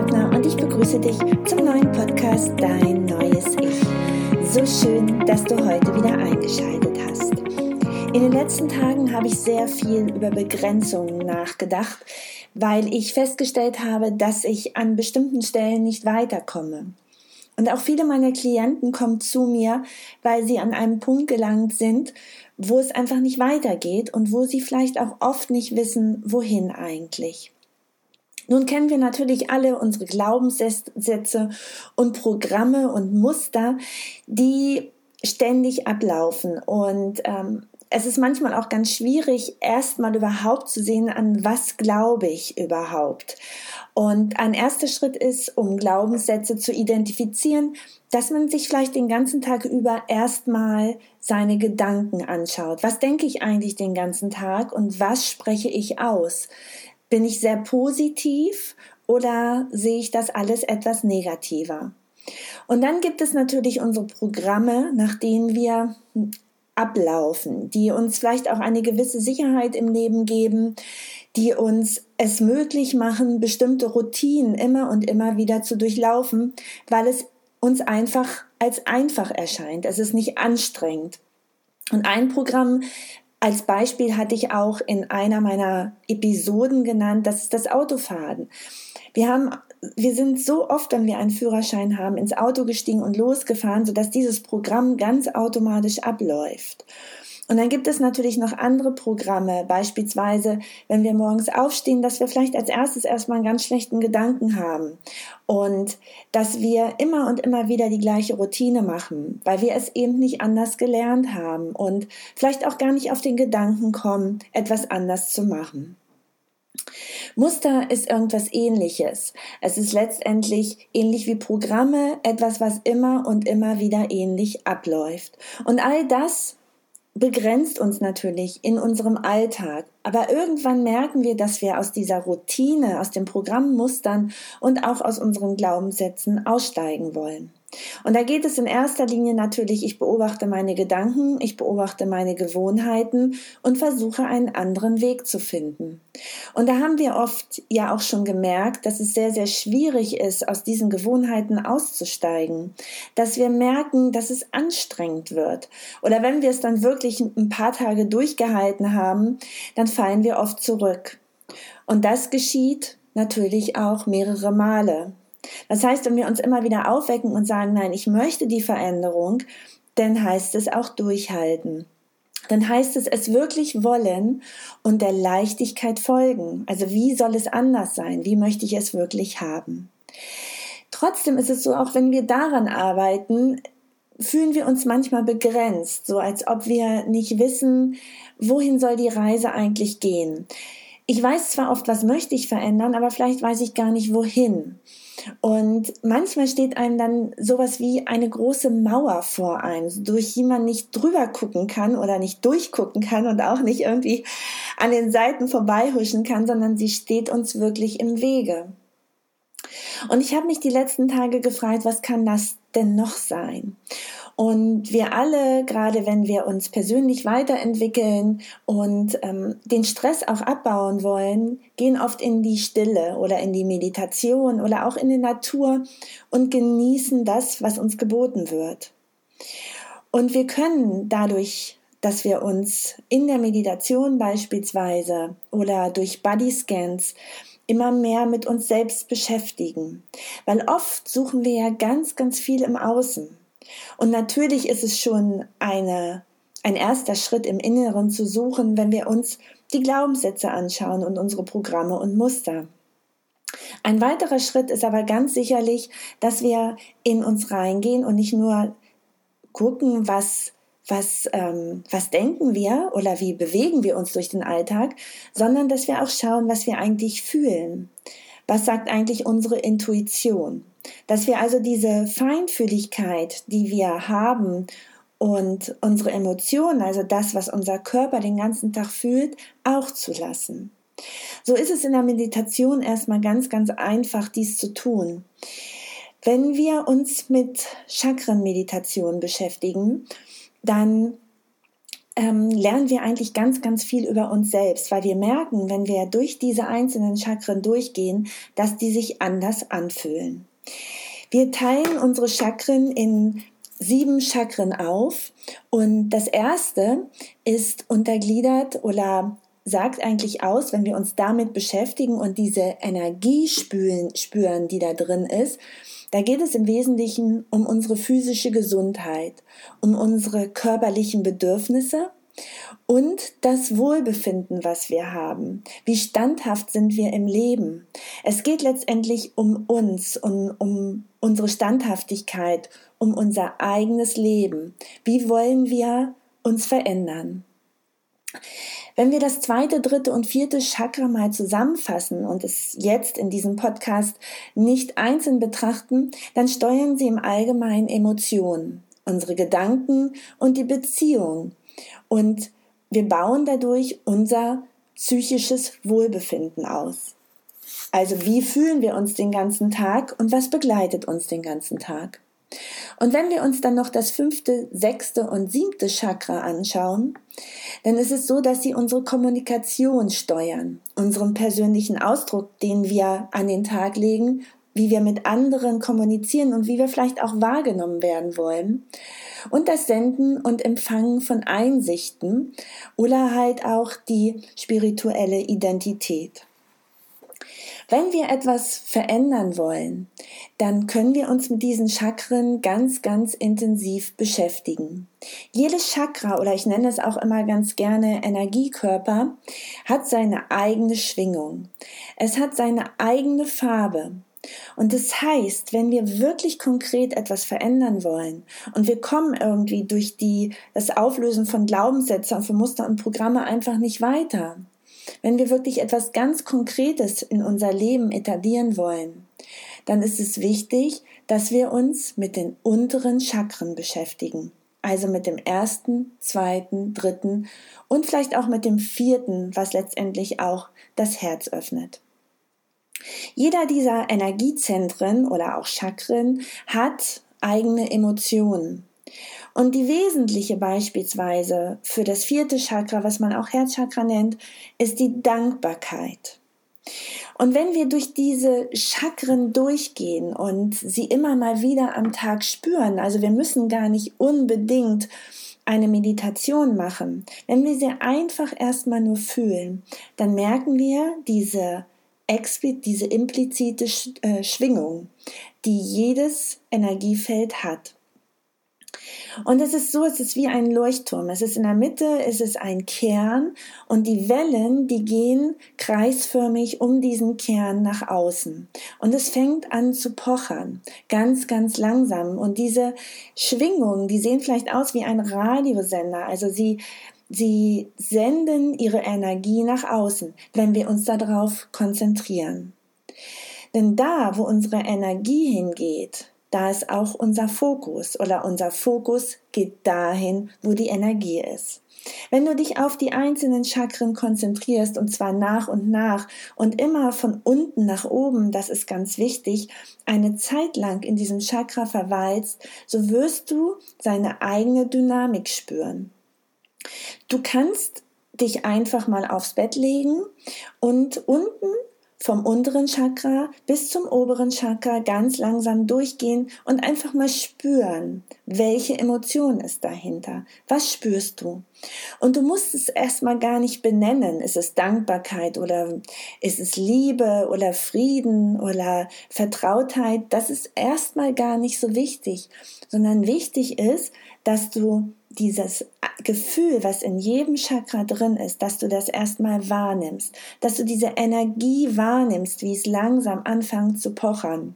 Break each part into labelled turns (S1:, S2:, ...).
S1: Waldner und ich begrüße dich zum neuen Podcast Dein neues Ich. So schön, dass du heute wieder eingeschaltet hast. In den letzten Tagen habe ich sehr viel über Begrenzungen nachgedacht, weil ich festgestellt habe, dass ich an bestimmten Stellen nicht weiterkomme. Und auch viele meiner Klienten kommen zu mir, weil sie an einem Punkt gelangt sind, wo es einfach nicht weitergeht und wo sie vielleicht auch oft nicht wissen, wohin eigentlich. Nun kennen wir natürlich alle unsere Glaubenssätze und Programme und Muster, die ständig ablaufen. Und ähm, es ist manchmal auch ganz schwierig, erstmal überhaupt zu sehen, an was glaube ich überhaupt. Und ein erster Schritt ist, um Glaubenssätze zu identifizieren, dass man sich vielleicht den ganzen Tag über erstmal seine Gedanken anschaut. Was denke ich eigentlich den ganzen Tag und was spreche ich aus? Bin ich sehr positiv oder sehe ich das alles etwas negativer? Und dann gibt es natürlich unsere Programme, nach denen wir ablaufen, die uns vielleicht auch eine gewisse Sicherheit im Leben geben, die uns es möglich machen, bestimmte Routinen immer und immer wieder zu durchlaufen, weil es uns einfach als einfach erscheint. Es ist nicht anstrengend. Und ein Programm, als Beispiel hatte ich auch in einer meiner Episoden genannt, das ist das Autofahren. Wir haben, wir sind so oft, wenn wir einen Führerschein haben, ins Auto gestiegen und losgefahren, sodass dieses Programm ganz automatisch abläuft. Und dann gibt es natürlich noch andere Programme, beispielsweise, wenn wir morgens aufstehen, dass wir vielleicht als erstes erstmal einen ganz schlechten Gedanken haben und dass wir immer und immer wieder die gleiche Routine machen, weil wir es eben nicht anders gelernt haben und vielleicht auch gar nicht auf den Gedanken kommen, etwas anders zu machen. Muster ist irgendwas ähnliches. Es ist letztendlich ähnlich wie Programme, etwas, was immer und immer wieder ähnlich abläuft. Und all das begrenzt uns natürlich in unserem Alltag. Aber irgendwann merken wir, dass wir aus dieser Routine, aus den Programmmustern und auch aus unseren Glaubenssätzen aussteigen wollen. Und da geht es in erster Linie natürlich, ich beobachte meine Gedanken, ich beobachte meine Gewohnheiten und versuche einen anderen Weg zu finden. Und da haben wir oft ja auch schon gemerkt, dass es sehr, sehr schwierig ist, aus diesen Gewohnheiten auszusteigen, dass wir merken, dass es anstrengend wird. Oder wenn wir es dann wirklich ein paar Tage durchgehalten haben, dann fallen wir oft zurück. Und das geschieht natürlich auch mehrere Male. Das heißt, wenn wir uns immer wieder aufwecken und sagen, nein, ich möchte die Veränderung, dann heißt es auch durchhalten. Dann heißt es, es wirklich wollen und der Leichtigkeit folgen. Also wie soll es anders sein? Wie möchte ich es wirklich haben? Trotzdem ist es so, auch wenn wir daran arbeiten, fühlen wir uns manchmal begrenzt, so als ob wir nicht wissen, wohin soll die Reise eigentlich gehen. Ich weiß zwar oft, was möchte ich verändern, aber vielleicht weiß ich gar nicht wohin. Und manchmal steht einem dann sowas wie eine große Mauer vor einem, durch die man nicht drüber gucken kann oder nicht durchgucken kann und auch nicht irgendwie an den Seiten vorbeihuschen kann, sondern sie steht uns wirklich im Wege. Und ich habe mich die letzten Tage gefragt, was kann das denn noch sein? Und wir alle, gerade wenn wir uns persönlich weiterentwickeln und ähm, den Stress auch abbauen wollen, gehen oft in die Stille oder in die Meditation oder auch in die Natur und genießen das, was uns geboten wird. Und wir können dadurch dass wir uns in der Meditation beispielsweise oder durch Bodyscans immer mehr mit uns selbst beschäftigen. Weil oft suchen wir ja ganz, ganz viel im Außen. Und natürlich ist es schon eine, ein erster Schritt im Inneren zu suchen, wenn wir uns die Glaubenssätze anschauen und unsere Programme und Muster. Ein weiterer Schritt ist aber ganz sicherlich, dass wir in uns reingehen und nicht nur gucken, was was, ähm, was denken wir oder wie bewegen wir uns durch den Alltag, sondern dass wir auch schauen, was wir eigentlich fühlen. Was sagt eigentlich unsere Intuition? Dass wir also diese Feinfühligkeit, die wir haben und unsere Emotionen, also das, was unser Körper den ganzen Tag fühlt, auch zu lassen. So ist es in der Meditation erstmal ganz, ganz einfach, dies zu tun. Wenn wir uns mit Chakrenmeditation beschäftigen, dann ähm, lernen wir eigentlich ganz, ganz viel über uns selbst, weil wir merken, wenn wir durch diese einzelnen Chakren durchgehen, dass die sich anders anfühlen. Wir teilen unsere Chakren in sieben Chakren auf und das erste ist untergliedert oder sagt eigentlich aus, wenn wir uns damit beschäftigen und diese Energie spüren, spüren, die da drin ist, da geht es im Wesentlichen um unsere physische Gesundheit, um unsere körperlichen Bedürfnisse und das Wohlbefinden, was wir haben. Wie standhaft sind wir im Leben? Es geht letztendlich um uns, um, um unsere Standhaftigkeit, um unser eigenes Leben. Wie wollen wir uns verändern? Wenn wir das zweite, dritte und vierte Chakra mal zusammenfassen und es jetzt in diesem Podcast nicht einzeln betrachten, dann steuern sie im Allgemeinen Emotionen, unsere Gedanken und die Beziehung. Und wir bauen dadurch unser psychisches Wohlbefinden aus. Also wie fühlen wir uns den ganzen Tag und was begleitet uns den ganzen Tag? Und wenn wir uns dann noch das fünfte, sechste und siebte Chakra anschauen, dann ist es so, dass sie unsere Kommunikation steuern, unseren persönlichen Ausdruck, den wir an den Tag legen, wie wir mit anderen kommunizieren und wie wir vielleicht auch wahrgenommen werden wollen. Und das Senden und Empfangen von Einsichten oder halt auch die spirituelle Identität. Wenn wir etwas verändern wollen, dann können wir uns mit diesen Chakren ganz, ganz intensiv beschäftigen. Jedes Chakra oder ich nenne es auch immer ganz gerne Energiekörper hat seine eigene Schwingung. Es hat seine eigene Farbe. Und das heißt, wenn wir wirklich konkret etwas verändern wollen und wir kommen irgendwie durch die, das Auflösen von Glaubenssätzen und von Muster und Programme einfach nicht weiter, wenn wir wirklich etwas ganz Konkretes in unser Leben etablieren wollen, dann ist es wichtig, dass wir uns mit den unteren Chakren beschäftigen. Also mit dem ersten, zweiten, dritten und vielleicht auch mit dem vierten, was letztendlich auch das Herz öffnet. Jeder dieser Energiezentren oder auch Chakren hat eigene Emotionen. Und die wesentliche beispielsweise für das vierte Chakra, was man auch Herzchakra nennt, ist die Dankbarkeit. Und wenn wir durch diese Chakren durchgehen und sie immer mal wieder am Tag spüren, also wir müssen gar nicht unbedingt eine Meditation machen, wenn wir sie einfach erstmal nur fühlen, dann merken wir diese diese implizite äh, Schwingung, die jedes Energiefeld hat. Und es ist so, es ist wie ein Leuchtturm. Es ist in der Mitte, es ist ein Kern und die Wellen, die gehen kreisförmig um diesen Kern nach außen. Und es fängt an zu pochern, ganz, ganz langsam. Und diese Schwingungen, die sehen vielleicht aus wie ein Radiosender. Also sie, sie senden ihre Energie nach außen, wenn wir uns darauf konzentrieren. Denn da, wo unsere Energie hingeht, da ist auch unser Fokus oder unser Fokus geht dahin, wo die Energie ist. Wenn du dich auf die einzelnen Chakren konzentrierst und zwar nach und nach und immer von unten nach oben, das ist ganz wichtig, eine Zeit lang in diesem Chakra verweilst, so wirst du seine eigene Dynamik spüren. Du kannst dich einfach mal aufs Bett legen und unten vom unteren Chakra bis zum oberen Chakra ganz langsam durchgehen und einfach mal spüren, welche Emotion ist dahinter. Was spürst du? Und du musst es erstmal gar nicht benennen. Ist es Dankbarkeit oder ist es Liebe oder Frieden oder Vertrautheit? Das ist erstmal gar nicht so wichtig, sondern wichtig ist, dass du dieses Gefühl, was in jedem Chakra drin ist, dass du das erstmal wahrnimmst, dass du diese Energie wahrnimmst, wie es langsam anfängt zu pochern.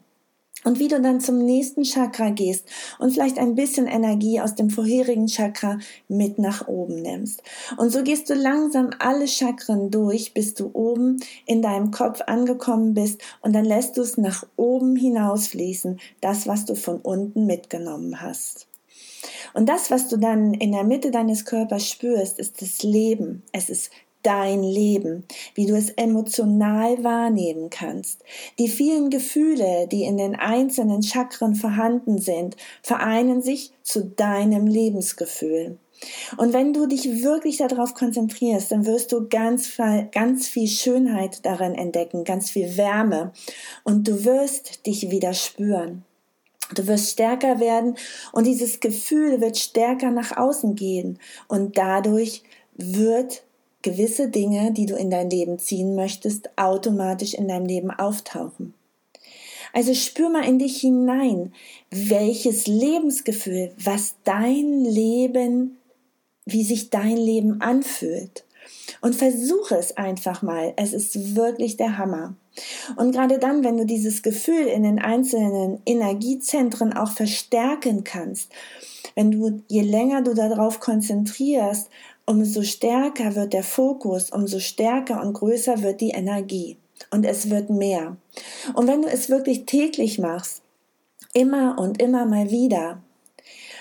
S1: Und wie du dann zum nächsten Chakra gehst und vielleicht ein bisschen Energie aus dem vorherigen Chakra mit nach oben nimmst. Und so gehst du langsam alle Chakren durch, bis du oben in deinem Kopf angekommen bist und dann lässt du es nach oben hinausfließen, das, was du von unten mitgenommen hast. Und das, was du dann in der Mitte deines Körpers spürst, ist das Leben. Es ist dein Leben, wie du es emotional wahrnehmen kannst. Die vielen Gefühle, die in den einzelnen Chakren vorhanden sind, vereinen sich zu deinem Lebensgefühl. Und wenn du dich wirklich darauf konzentrierst, dann wirst du ganz, ganz viel Schönheit darin entdecken, ganz viel Wärme und du wirst dich wieder spüren. Du wirst stärker werden und dieses Gefühl wird stärker nach außen gehen und dadurch wird gewisse Dinge, die du in dein Leben ziehen möchtest, automatisch in deinem Leben auftauchen. Also spür mal in dich hinein, welches Lebensgefühl, was dein Leben wie sich dein Leben anfühlt. Und versuche es einfach mal. Es ist wirklich der Hammer. Und gerade dann, wenn du dieses Gefühl in den einzelnen Energiezentren auch verstärken kannst, wenn du, je länger du darauf konzentrierst, umso stärker wird der Fokus, umso stärker und größer wird die Energie. Und es wird mehr. Und wenn du es wirklich täglich machst, immer und immer mal wieder,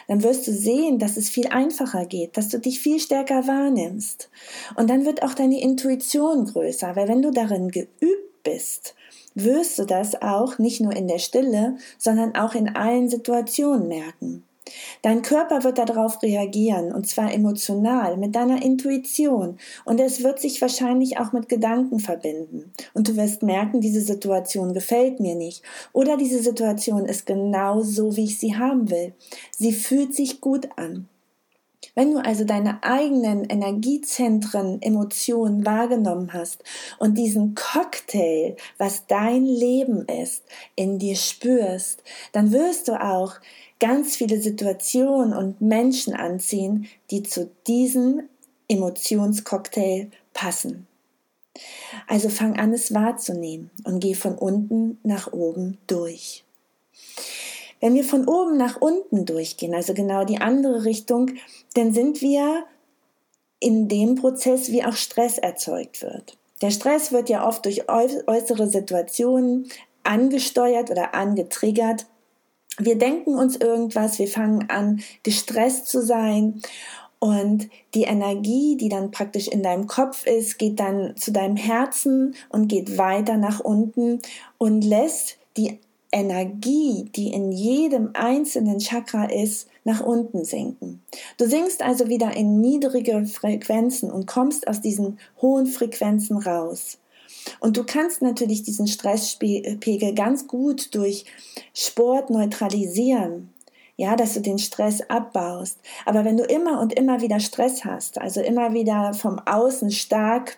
S1: dann wirst du sehen, dass es viel einfacher geht, dass du dich viel stärker wahrnimmst. Und dann wird auch deine Intuition größer, weil wenn du darin geübt bist, wirst du das auch nicht nur in der Stille, sondern auch in allen Situationen merken. Dein Körper wird darauf reagieren, und zwar emotional, mit deiner Intuition. Und es wird sich wahrscheinlich auch mit Gedanken verbinden. Und du wirst merken, diese Situation gefällt mir nicht. Oder diese Situation ist genau so, wie ich sie haben will. Sie fühlt sich gut an. Wenn du also deine eigenen Energiezentren, Emotionen wahrgenommen hast und diesen Cocktail, was dein Leben ist, in dir spürst, dann wirst du auch ganz viele Situationen und Menschen anziehen, die zu diesem Emotionscocktail passen. Also fang an, es wahrzunehmen und geh von unten nach oben durch. Wenn wir von oben nach unten durchgehen, also genau die andere Richtung, dann sind wir in dem Prozess, wie auch Stress erzeugt wird. Der Stress wird ja oft durch äußere Situationen angesteuert oder angetriggert wir denken uns irgendwas, wir fangen an, gestresst zu sein und die Energie, die dann praktisch in deinem Kopf ist, geht dann zu deinem Herzen und geht weiter nach unten und lässt die Energie, die in jedem einzelnen Chakra ist, nach unten sinken. Du sinkst also wieder in niedrige Frequenzen und kommst aus diesen hohen Frequenzen raus. Und du kannst natürlich diesen Stresspegel ganz gut durch Sport neutralisieren. Ja, dass du den Stress abbaust. Aber wenn du immer und immer wieder Stress hast, also immer wieder vom Außen stark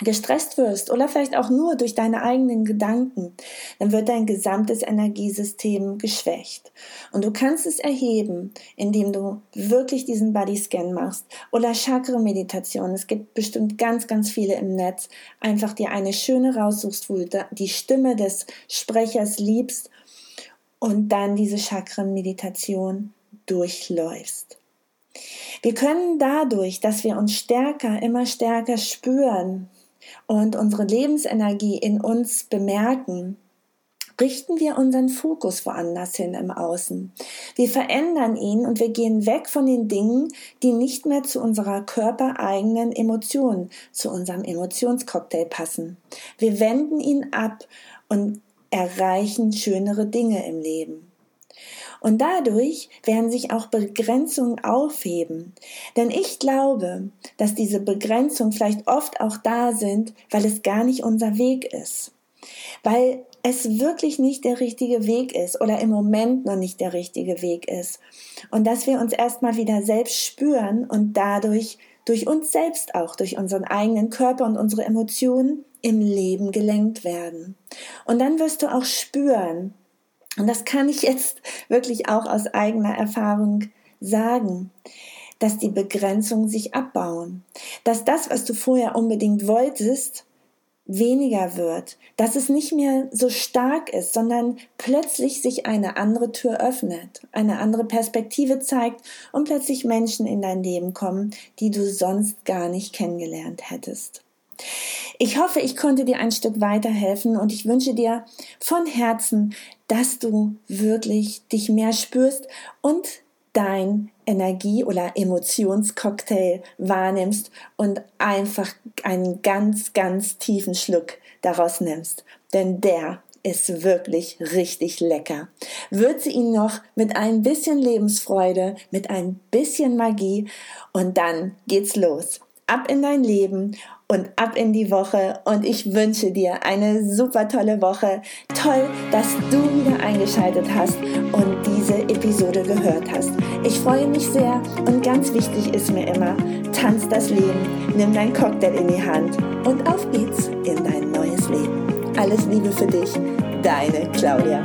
S1: gestresst wirst oder vielleicht auch nur durch deine eigenen Gedanken, dann wird dein gesamtes Energiesystem geschwächt. Und du kannst es erheben, indem du wirklich diesen Bodyscan machst oder Chakra-Meditation. Es gibt bestimmt ganz, ganz viele im Netz. Einfach dir eine schöne raussuchst, wo du die Stimme des Sprechers liebst und dann diese Chakra-Meditation durchläufst. Wir können dadurch, dass wir uns stärker, immer stärker spüren, und unsere Lebensenergie in uns bemerken, richten wir unseren Fokus woanders hin im Außen. Wir verändern ihn und wir gehen weg von den Dingen, die nicht mehr zu unserer körpereigenen Emotion, zu unserem Emotionscocktail passen. Wir wenden ihn ab und erreichen schönere Dinge im Leben. Und dadurch werden sich auch Begrenzungen aufheben. Denn ich glaube, dass diese Begrenzungen vielleicht oft auch da sind, weil es gar nicht unser Weg ist. Weil es wirklich nicht der richtige Weg ist oder im Moment noch nicht der richtige Weg ist. Und dass wir uns erstmal wieder selbst spüren und dadurch durch uns selbst auch, durch unseren eigenen Körper und unsere Emotionen im Leben gelenkt werden. Und dann wirst du auch spüren, und das kann ich jetzt wirklich auch aus eigener Erfahrung sagen, dass die Begrenzungen sich abbauen, dass das, was du vorher unbedingt wolltest, weniger wird, dass es nicht mehr so stark ist, sondern plötzlich sich eine andere Tür öffnet, eine andere Perspektive zeigt und plötzlich Menschen in dein Leben kommen, die du sonst gar nicht kennengelernt hättest. Ich hoffe, ich konnte dir ein Stück weiterhelfen und ich wünsche dir von Herzen, dass du wirklich dich mehr spürst und dein Energie- oder Emotionscocktail wahrnimmst und einfach einen ganz, ganz tiefen Schluck daraus nimmst. Denn der ist wirklich richtig lecker. Würze ihn noch mit ein bisschen Lebensfreude, mit ein bisschen Magie und dann geht's los. Ab in dein Leben und ab in die Woche und ich wünsche dir eine super tolle Woche. Toll, dass du wieder eingeschaltet hast und diese Episode gehört hast. Ich freue mich sehr und ganz wichtig ist mir immer, tanz das Leben, nimm dein Cocktail in die Hand und auf geht's in dein neues Leben. Alles Liebe für dich, deine Claudia.